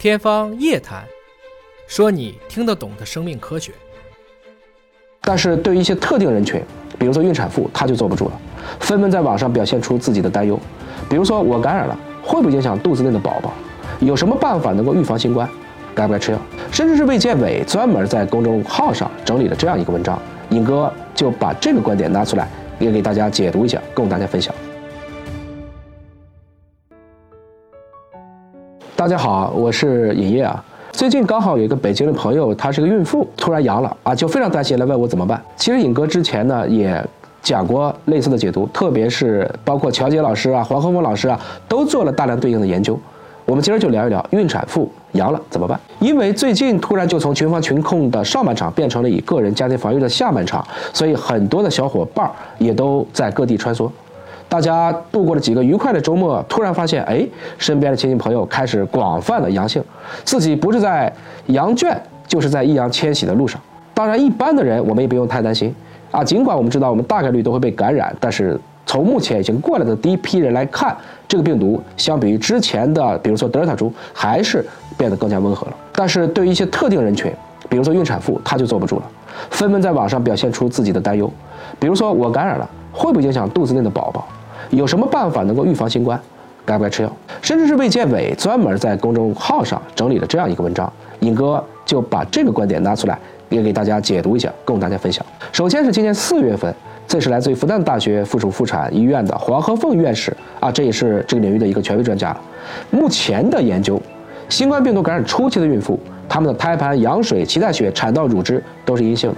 天方夜谭，说你听得懂的生命科学。但是对于一些特定人群，比如说孕产妇，她就坐不住了，纷纷在网上表现出自己的担忧。比如说，我感染了，会不会影响肚子内的宝宝？有什么办法能够预防新冠？该不该吃药？甚至是卫健委专门在公众号上整理了这样一个文章，尹哥就把这个观点拿出来，也给大家解读一下，供大家分享。大家好，我是尹烨啊。最近刚好有一个北京的朋友，她是个孕妇，突然阳了啊，就非常担心，来问我怎么办。其实尹哥之前呢也讲过类似的解读，特别是包括乔杰老师啊、黄鹤峰老师啊，都做了大量对应的研究。我们今儿就聊一聊孕产妇阳了怎么办？因为最近突然就从群防群控的上半场变成了以个人家庭防御的下半场，所以很多的小伙伴儿也都在各地穿梭。大家度过了几个愉快的周末，突然发现，哎，身边的亲戚朋友开始广泛的阳性，自己不是在羊圈，就是在易烊千玺的路上。当然，一般的人我们也不用太担心啊。尽管我们知道我们大概率都会被感染，但是从目前已经过来的第一批人来看，这个病毒相比于之前的，比如说德尔塔株，还是变得更加温和了。但是对于一些特定人群，比如说孕产妇，她就坐不住了，纷纷在网上表现出自己的担忧。比如说，我感染了，会不会影响肚子内的宝宝？有什么办法能够预防新冠？该不该吃药？甚至是卫健委专门在公众号上整理了这样一个文章，尹哥就把这个观点拿出来，也给大家解读一下，供大家分享。首先是今年四月份，这是来自于复旦大学附属妇产医院的黄鹤凤院士啊，这也是这个领域的一个权威专家。目前的研究，新冠病毒感染初期的孕妇，她们的胎盘、羊水、脐带血、产道乳汁都是阴性的。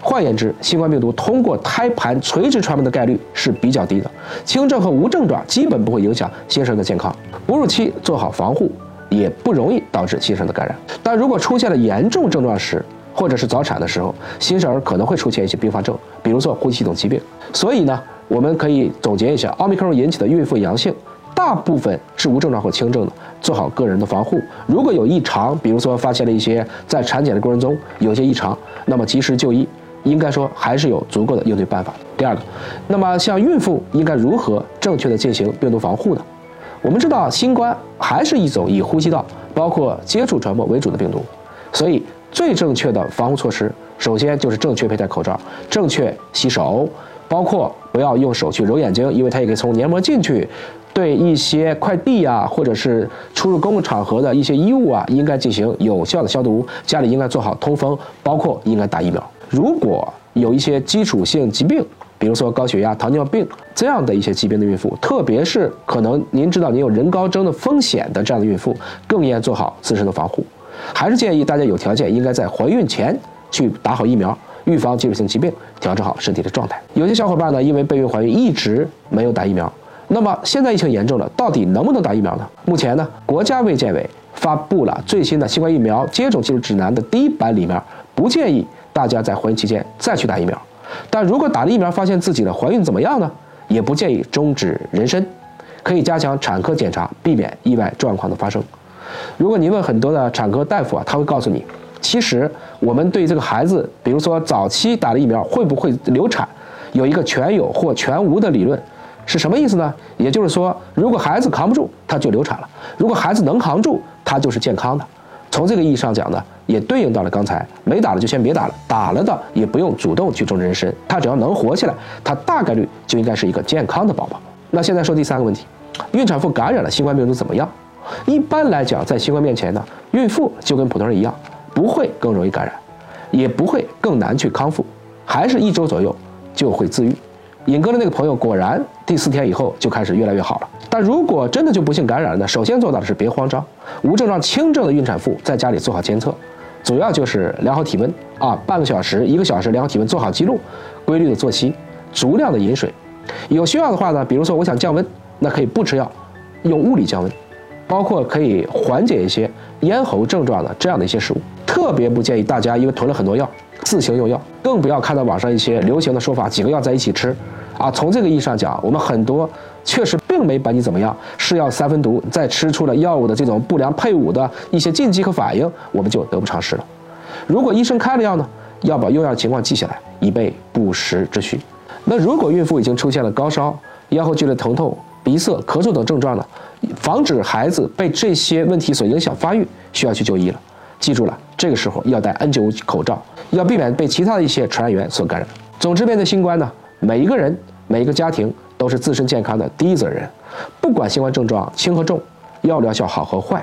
换言之，新冠病毒通过胎盘垂直传播的概率是比较低的，轻症和无症状基本不会影响新生的健康。哺乳期做好防护，也不容易导致新生的感染。但如果出现了严重症状时，或者是早产的时候，新生儿可能会出现一些并发症，比如说呼吸系统疾病。所以呢，我们可以总结一下，奥密克戎引起的孕妇阳性，大部分是无症状或轻症的，做好个人的防护。如果有异常，比如说发现了一些在产检的过程中有些异常，那么及时就医。应该说还是有足够的应对办法。第二个，那么像孕妇应该如何正确的进行病毒防护呢？我们知道新冠还是一种以呼吸道包括接触传播为主的病毒，所以最正确的防护措施，首先就是正确佩戴口罩，正确洗手，包括不要用手去揉眼睛，因为它也可以从黏膜进去。对一些快递啊，或者是出入公共场合的一些衣物啊，应该进行有效的消毒。家里应该做好通风，包括应该打疫苗。如果有一些基础性疾病，比如说高血压、糖尿病这样的一些疾病的孕妇，特别是可能您知道您有人高征的风险的这样的孕妇，更应该做好自身的防护。还是建议大家有条件应该在怀孕前去打好疫苗，预防基础性疾病，调整好身体的状态。有些小伙伴呢，因为备孕怀孕一直没有打疫苗，那么现在疫情严重了，到底能不能打疫苗呢？目前呢，国家卫健委发布了最新的新冠疫苗接种技术指南的第一版里面，不建议。大家在怀孕期间再去打疫苗，但如果打了疫苗发现自己的怀孕怎么样呢？也不建议终止妊娠，可以加强产科检查，避免意外状况的发生。如果您问很多的产科大夫啊，他会告诉你，其实我们对这个孩子，比如说早期打了疫苗会不会流产，有一个全有或全无的理论，是什么意思呢？也就是说，如果孩子扛不住，他就流产了；如果孩子能扛住，他就是健康的。从这个意义上讲呢，也对应到了刚才没打了就先别打了，打了的也不用主动去终止妊娠，他只要能活下来，他大概率就应该是一个健康的宝宝。那现在说第三个问题，孕产妇感染了新冠病毒怎么样？一般来讲，在新冠面前呢，孕妇就跟普通人一样，不会更容易感染，也不会更难去康复，还是一周左右就会自愈。尹哥的那个朋友果然第四天以后就开始越来越好了。但如果真的就不幸感染了？首先做到的是别慌张，无症状轻症的孕产妇在家里做好监测，主要就是量好体温啊，半个小时、一个小时量好体温，做好记录，规律的作息，足量的饮水。有需要的话呢，比如说我想降温，那可以不吃药，用物理降温，包括可以缓解一些咽喉症状的这样的一些食物。特别不建议大家因为囤了很多药。自行用药，更不要看到网上一些流行的说法，几个药在一起吃，啊，从这个意义上讲，我们很多确实并没把你怎么样，是药三分毒，再吃出了药物的这种不良配伍的一些禁忌和反应，我们就得不偿失了。如果医生开了药呢，要把用药情况记下来，以备不时之需。那如果孕妇已经出现了高烧、咽喉剧烈疼痛、鼻塞、咳嗽等症状呢，防止孩子被这些问题所影响发育，需要去就医了。记住了，这个时候要戴 N95 口罩，要避免被其他的一些传染源所感染。总之，面对新冠呢，每一个人、每一个家庭都是自身健康的第一责任。不管新冠症状轻和重，药疗效好和坏，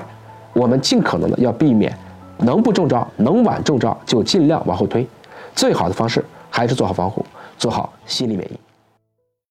我们尽可能的要避免，能不中招、能晚中招就尽量往后推。最好的方式还是做好防护，做好心理免疫。